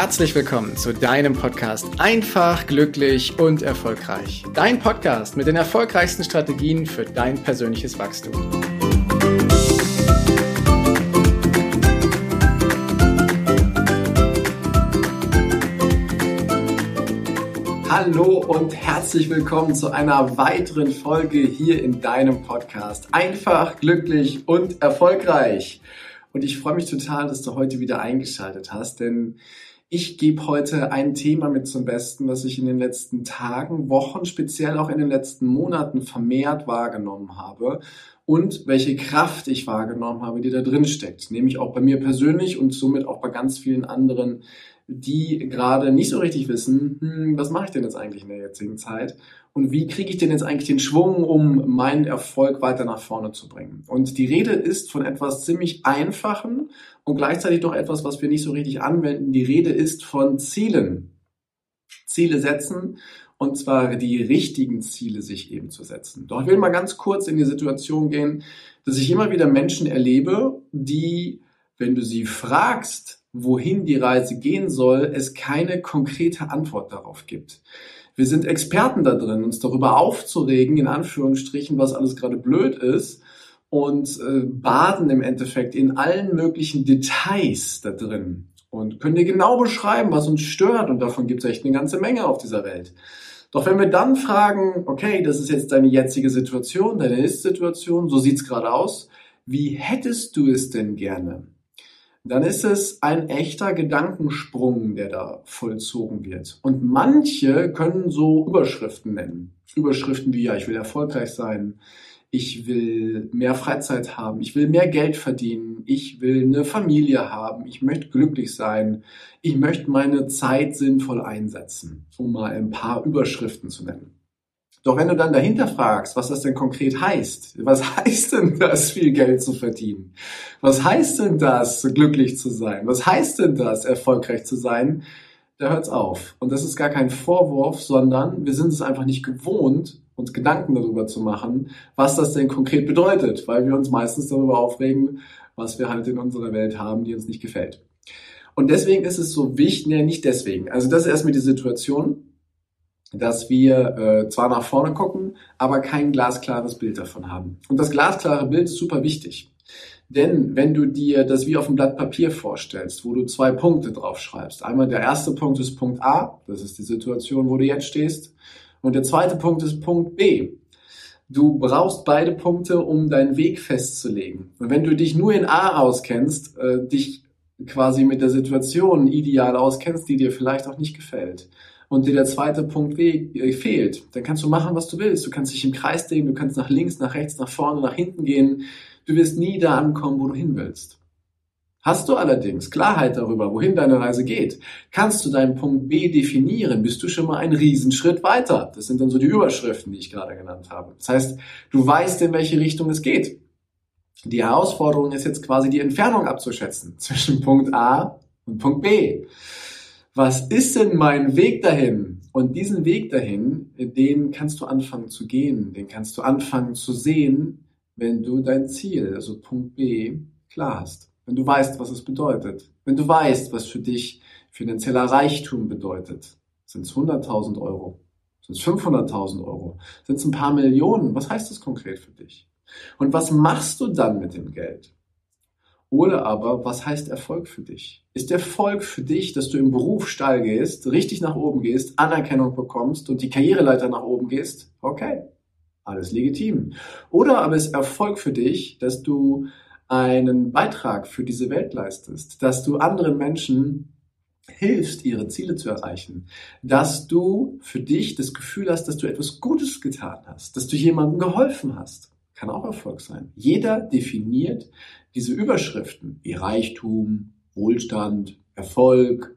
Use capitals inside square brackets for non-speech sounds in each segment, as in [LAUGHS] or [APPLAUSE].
herzlich willkommen zu deinem Podcast Einfach, glücklich und erfolgreich. Dein Podcast mit den erfolgreichsten Strategien für dein persönliches Wachstum. Hallo und herzlich willkommen zu einer weiteren Folge hier in deinem Podcast Einfach, glücklich und erfolgreich. Und ich freue mich total, dass du heute wieder eingeschaltet hast, denn ich gebe heute ein Thema mit zum Besten, was ich in den letzten Tagen, Wochen, speziell auch in den letzten Monaten vermehrt wahrgenommen habe und welche Kraft ich wahrgenommen habe, die da drin steckt. Nämlich auch bei mir persönlich und somit auch bei ganz vielen anderen die gerade nicht so richtig wissen, hm, was mache ich denn jetzt eigentlich in der jetzigen Zeit und wie kriege ich denn jetzt eigentlich den Schwung, um meinen Erfolg weiter nach vorne zu bringen. Und die Rede ist von etwas ziemlich Einfachen und gleichzeitig doch etwas, was wir nicht so richtig anwenden. Die Rede ist von Zielen. Ziele setzen und zwar die richtigen Ziele sich eben zu setzen. Doch ich will mal ganz kurz in die Situation gehen, dass ich immer wieder Menschen erlebe, die, wenn du sie fragst, wohin die Reise gehen soll, es keine konkrete Antwort darauf gibt. Wir sind Experten da drin, uns darüber aufzuregen, in Anführungsstrichen, was alles gerade blöd ist und äh, baden im Endeffekt in allen möglichen Details da drin und können dir genau beschreiben, was uns stört und davon gibt es echt eine ganze Menge auf dieser Welt. Doch wenn wir dann fragen, okay, das ist jetzt deine jetzige Situation, deine Ist-Situation, so sieht's gerade aus, wie hättest du es denn gerne? Dann ist es ein echter Gedankensprung, der da vollzogen wird. Und manche können so Überschriften nennen. Überschriften wie, ja, ich will erfolgreich sein, ich will mehr Freizeit haben, ich will mehr Geld verdienen, ich will eine Familie haben, ich möchte glücklich sein, ich möchte meine Zeit sinnvoll einsetzen, um mal ein paar Überschriften zu nennen. Doch wenn du dann dahinter fragst, was das denn konkret heißt, was [LAUGHS] heißt denn das, viel Geld zu verdienen? Was heißt denn das, glücklich zu sein? Was heißt denn das, erfolgreich zu sein? Da hört's auf. Und das ist gar kein Vorwurf, sondern wir sind es einfach nicht gewohnt, uns Gedanken darüber zu machen, was das denn konkret bedeutet, weil wir uns meistens darüber aufregen, was wir halt in unserer Welt haben, die uns nicht gefällt. Und deswegen ist es so wichtig, nee, nicht deswegen. Also das ist erstmal die Situation dass wir äh, zwar nach vorne gucken, aber kein glasklares Bild davon haben. Und das glasklare Bild ist super wichtig. Denn wenn du dir das wie auf einem Blatt Papier vorstellst, wo du zwei Punkte draufschreibst, einmal der erste Punkt ist Punkt A, das ist die Situation, wo du jetzt stehst, und der zweite Punkt ist Punkt B. Du brauchst beide Punkte, um deinen Weg festzulegen. Und wenn du dich nur in A auskennst, äh, dich quasi mit der Situation ideal auskennst, die dir vielleicht auch nicht gefällt, und dir der zweite Punkt äh, fehlt, dann kannst du machen, was du willst. Du kannst dich im Kreis drehen, du kannst nach links, nach rechts, nach vorne, nach hinten gehen. Du wirst nie da ankommen, wo du hin willst. Hast du allerdings Klarheit darüber, wohin deine Reise geht, kannst du deinen Punkt B definieren, bist du schon mal einen Riesenschritt weiter. Das sind dann so die Überschriften, die ich gerade genannt habe. Das heißt, du weißt, in welche Richtung es geht. Die Herausforderung ist jetzt quasi die Entfernung abzuschätzen zwischen Punkt A und Punkt B was ist denn mein Weg dahin? Und diesen Weg dahin, den kannst du anfangen zu gehen, den kannst du anfangen zu sehen, wenn du dein Ziel, also Punkt B, klar hast. Wenn du weißt, was es bedeutet. Wenn du weißt, was für dich finanzieller Reichtum bedeutet. Sind es 100.000 Euro? Sind es 500.000 Euro? Sind es ein paar Millionen? Was heißt das konkret für dich? Und was machst du dann mit dem Geld? Oder aber, was heißt Erfolg für dich? Ist Erfolg für dich, dass du im Beruf steil gehst, richtig nach oben gehst, Anerkennung bekommst und die Karriereleiter nach oben gehst? Okay, alles legitim. Oder aber ist Erfolg für dich, dass du einen Beitrag für diese Welt leistest, dass du anderen Menschen hilfst, ihre Ziele zu erreichen, dass du für dich das Gefühl hast, dass du etwas Gutes getan hast, dass du jemandem geholfen hast. Kann auch Erfolg sein. Jeder definiert diese Überschriften wie Reichtum, Wohlstand, Erfolg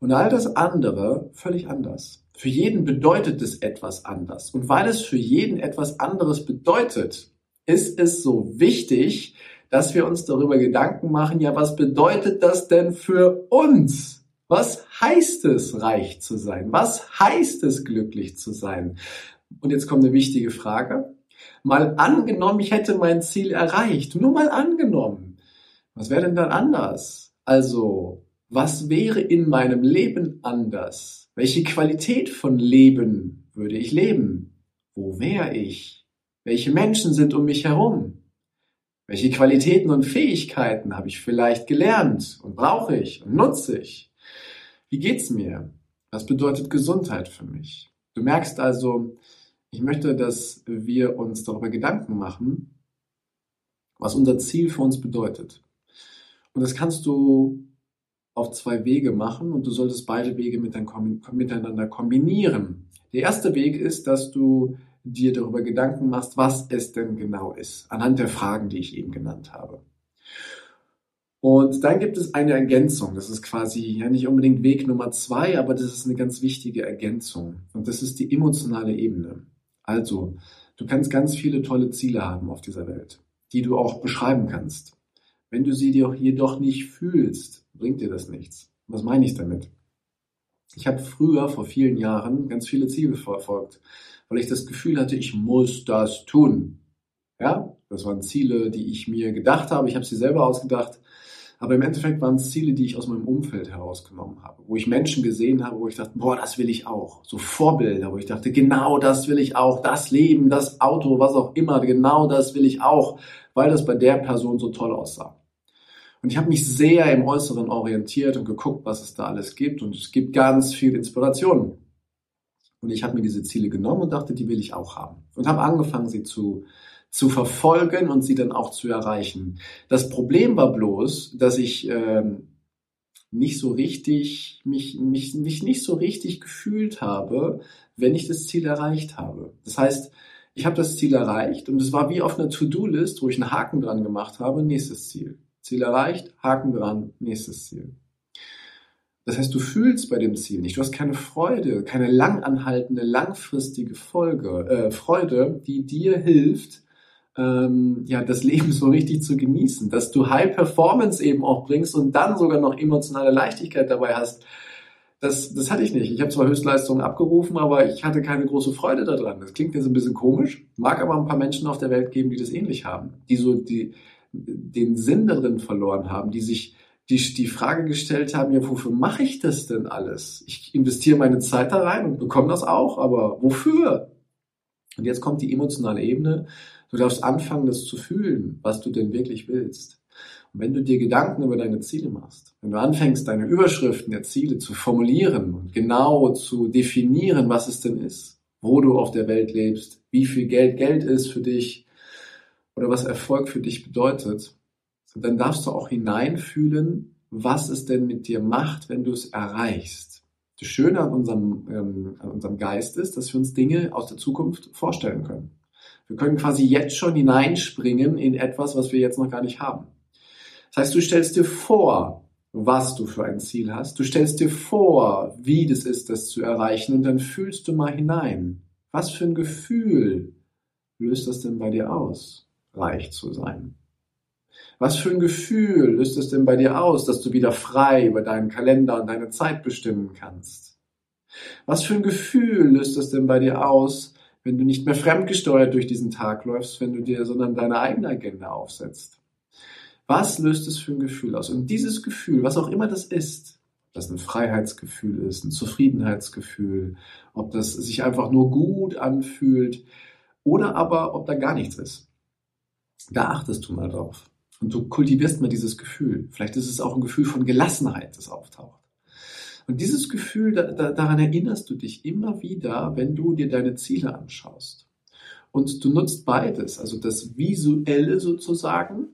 und all das andere völlig anders. Für jeden bedeutet es etwas anders. Und weil es für jeden etwas anderes bedeutet, ist es so wichtig, dass wir uns darüber Gedanken machen, ja, was bedeutet das denn für uns? Was heißt es, reich zu sein? Was heißt es, glücklich zu sein? Und jetzt kommt eine wichtige Frage. Mal angenommen, ich hätte mein Ziel erreicht. Nur mal angenommen. Was wäre denn dann anders? Also, Was wäre in meinem Leben anders? Welche Qualität von Leben würde ich leben? Wo wäre ich? Welche Menschen sind um mich herum? Welche Qualitäten und Fähigkeiten habe ich vielleicht gelernt und brauche ich und nutze ich? Wie geht's mir? Was bedeutet Gesundheit für mich? Du merkst also, ich möchte, dass wir uns darüber Gedanken machen, was unser Ziel für uns bedeutet. Und das kannst du auf zwei Wege machen und du solltest beide Wege miteinander kombinieren. Der erste Weg ist, dass du dir darüber Gedanken machst, was es denn genau ist, anhand der Fragen, die ich eben genannt habe. Und dann gibt es eine Ergänzung. Das ist quasi ja nicht unbedingt Weg Nummer zwei, aber das ist eine ganz wichtige Ergänzung. Und das ist die emotionale Ebene. Also, du kannst ganz viele tolle Ziele haben auf dieser Welt, die du auch beschreiben kannst. Wenn du sie dir jedoch nicht fühlst, bringt dir das nichts. Was meine ich damit? Ich habe früher, vor vielen Jahren, ganz viele Ziele verfolgt, weil ich das Gefühl hatte, ich muss das tun. Ja, das waren Ziele, die ich mir gedacht habe. Ich habe sie selber ausgedacht. Aber im Endeffekt waren es Ziele, die ich aus meinem Umfeld herausgenommen habe, wo ich Menschen gesehen habe, wo ich dachte, boah, das will ich auch. So Vorbilder, wo ich dachte, genau das will ich auch. Das Leben, das Auto, was auch immer, genau das will ich auch, weil das bei der Person so toll aussah. Und ich habe mich sehr im Äußeren orientiert und geguckt, was es da alles gibt. Und es gibt ganz viel Inspiration. Und ich habe mir diese Ziele genommen und dachte, die will ich auch haben. Und habe angefangen, sie zu, zu verfolgen und sie dann auch zu erreichen. Das Problem war bloß, dass ich ähm, nicht so richtig, mich, mich nicht, nicht so richtig gefühlt habe, wenn ich das Ziel erreicht habe. Das heißt, ich habe das Ziel erreicht und es war wie auf einer To-Do-List, wo ich einen Haken dran gemacht habe, nächstes Ziel. Ziel erreicht, Haken dran, nächstes Ziel. Das heißt, du fühlst bei dem Ziel nicht, du hast keine Freude, keine langanhaltende, langfristige Folge, äh, Freude, die dir hilft, ähm, ja, das Leben so richtig zu genießen, dass du High Performance eben auch bringst und dann sogar noch emotionale Leichtigkeit dabei hast. Das, das hatte ich nicht. Ich habe zwar Höchstleistungen abgerufen, aber ich hatte keine große Freude daran. Das klingt jetzt ein bisschen komisch, mag aber ein paar Menschen auf der Welt geben, die das ähnlich haben, die so die, den Sinn darin verloren haben, die sich die, die Frage gestellt haben, ja, wofür mache ich das denn alles? Ich investiere meine Zeit da rein und bekomme das auch, aber wofür? Und jetzt kommt die emotionale Ebene. Du darfst anfangen, das zu fühlen, was du denn wirklich willst. Und wenn du dir Gedanken über deine Ziele machst, wenn du anfängst, deine Überschriften der Ziele zu formulieren und genau zu definieren, was es denn ist, wo du auf der Welt lebst, wie viel Geld Geld ist für dich, oder was Erfolg für dich bedeutet, dann darfst du auch hineinfühlen, was es denn mit dir macht, wenn du es erreichst. Das Schöne an unserem, ähm, an unserem Geist ist, dass wir uns Dinge aus der Zukunft vorstellen können. Wir können quasi jetzt schon hineinspringen in etwas, was wir jetzt noch gar nicht haben. Das heißt, du stellst dir vor, was du für ein Ziel hast. Du stellst dir vor, wie das ist, das zu erreichen und dann fühlst du mal hinein. Was für ein Gefühl löst das denn bei dir aus? reich zu sein. Was für ein Gefühl löst es denn bei dir aus, dass du wieder frei über deinen Kalender und deine Zeit bestimmen kannst? Was für ein Gefühl löst es denn bei dir aus, wenn du nicht mehr fremdgesteuert durch diesen Tag läufst, wenn du dir sondern deine eigene Agenda aufsetzt? Was löst es für ein Gefühl aus? Und dieses Gefühl, was auch immer das ist, ob das ein Freiheitsgefühl ist, ein Zufriedenheitsgefühl, ob das sich einfach nur gut anfühlt oder aber ob da gar nichts ist. Da achtest du mal drauf. Und du kultivierst mal dieses Gefühl. Vielleicht ist es auch ein Gefühl von Gelassenheit, das auftaucht. Und dieses Gefühl, da, da, daran erinnerst du dich immer wieder, wenn du dir deine Ziele anschaust. Und du nutzt beides, also das Visuelle sozusagen,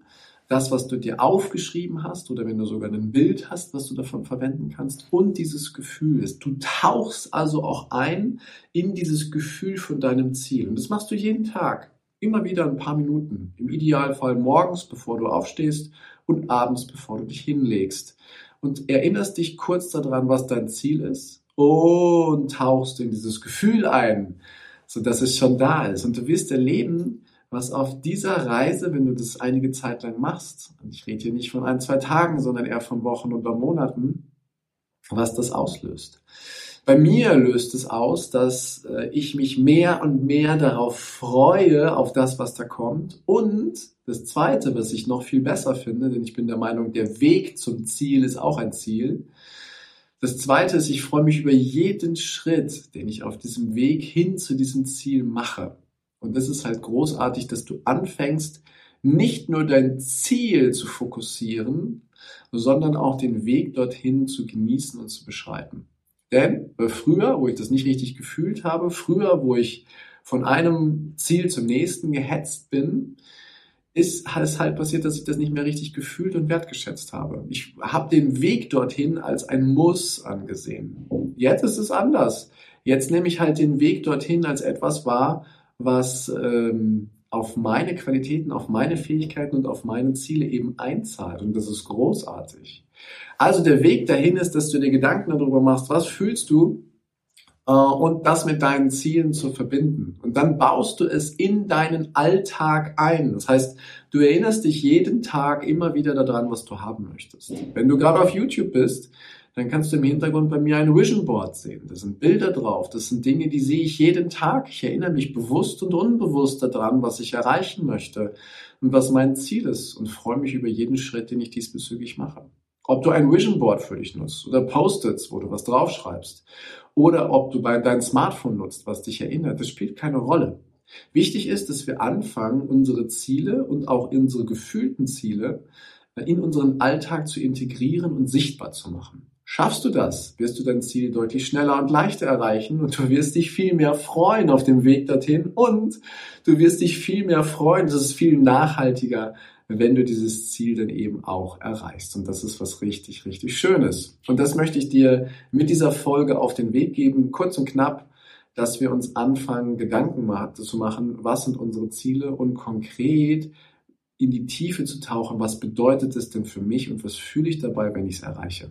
das, was du dir aufgeschrieben hast oder wenn du sogar ein Bild hast, was du davon verwenden kannst und dieses Gefühl Du tauchst also auch ein in dieses Gefühl von deinem Ziel. Und das machst du jeden Tag. Immer wieder ein paar Minuten. Im Idealfall morgens, bevor du aufstehst und abends, bevor du dich hinlegst. Und erinnerst dich kurz daran, was dein Ziel ist und tauchst in dieses Gefühl ein, sodass es schon da ist. Und du wirst erleben, was auf dieser Reise, wenn du das einige Zeit lang machst, und ich rede hier nicht von ein, zwei Tagen, sondern eher von Wochen oder Monaten, was das auslöst. Bei mir löst es aus, dass äh, ich mich mehr und mehr darauf freue, auf das, was da kommt. Und das Zweite, was ich noch viel besser finde, denn ich bin der Meinung, der Weg zum Ziel ist auch ein Ziel. Das Zweite ist, ich freue mich über jeden Schritt, den ich auf diesem Weg hin zu diesem Ziel mache. Und das ist halt großartig, dass du anfängst, nicht nur dein Ziel zu fokussieren, sondern auch den Weg dorthin zu genießen und zu beschreiten. Denn früher, wo ich das nicht richtig gefühlt habe, früher, wo ich von einem Ziel zum nächsten gehetzt bin, ist es halt passiert, dass ich das nicht mehr richtig gefühlt und wertgeschätzt habe. Ich habe den Weg dorthin als ein Muss angesehen. Jetzt ist es anders. Jetzt nehme ich halt den Weg dorthin als etwas wahr, was ähm, auf meine Qualitäten, auf meine Fähigkeiten und auf meine Ziele eben einzahlt. Und das ist großartig. Also der Weg dahin ist, dass du dir Gedanken darüber machst, was fühlst du äh, und das mit deinen Zielen zu verbinden. Und dann baust du es in deinen Alltag ein. Das heißt, du erinnerst dich jeden Tag immer wieder daran, was du haben möchtest. Wenn du gerade auf YouTube bist, dann kannst du im Hintergrund bei mir ein Vision Board sehen. Da sind Bilder drauf. Das sind Dinge, die sehe ich jeden Tag. Ich erinnere mich bewusst und unbewusst daran, was ich erreichen möchte und was mein Ziel ist und freue mich über jeden Schritt, den ich diesbezüglich mache. Ob du ein Vision Board für dich nutzt oder Post-its, wo du was draufschreibst oder ob du dein Smartphone nutzt, was dich erinnert, das spielt keine Rolle. Wichtig ist, dass wir anfangen, unsere Ziele und auch unsere gefühlten Ziele in unseren Alltag zu integrieren und sichtbar zu machen. Schaffst du das, wirst du dein Ziel deutlich schneller und leichter erreichen und du wirst dich viel mehr freuen auf dem Weg dorthin und du wirst dich viel mehr freuen, das ist viel nachhaltiger, wenn du dieses Ziel dann eben auch erreichst. Und das ist was richtig, richtig Schönes. Und das möchte ich dir mit dieser Folge auf den Weg geben, kurz und knapp, dass wir uns anfangen, Gedanken zu machen, was sind unsere Ziele und konkret in die Tiefe zu tauchen, was bedeutet es denn für mich und was fühle ich dabei, wenn ich es erreiche.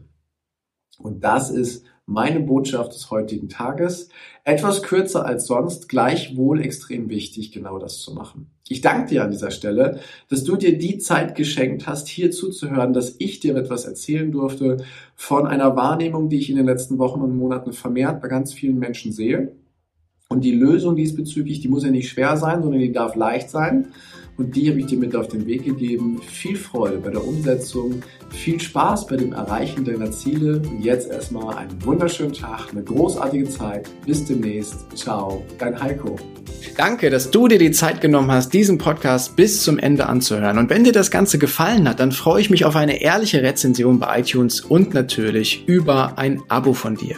Und das ist meine Botschaft des heutigen Tages. Etwas kürzer als sonst, gleichwohl extrem wichtig, genau das zu machen. Ich danke dir an dieser Stelle, dass du dir die Zeit geschenkt hast, hier zuzuhören, dass ich dir etwas erzählen durfte von einer Wahrnehmung, die ich in den letzten Wochen und Monaten vermehrt bei ganz vielen Menschen sehe. Und die Lösung diesbezüglich, die muss ja nicht schwer sein, sondern die darf leicht sein. Und die habe ich dir mit auf den Weg gegeben. Viel Freude bei der Umsetzung, viel Spaß bei dem Erreichen deiner Ziele. Und jetzt erstmal einen wunderschönen Tag, eine großartige Zeit. Bis demnächst. Ciao, dein Heiko. Danke, dass du dir die Zeit genommen hast, diesen Podcast bis zum Ende anzuhören. Und wenn dir das Ganze gefallen hat, dann freue ich mich auf eine ehrliche Rezension bei iTunes und natürlich über ein Abo von dir.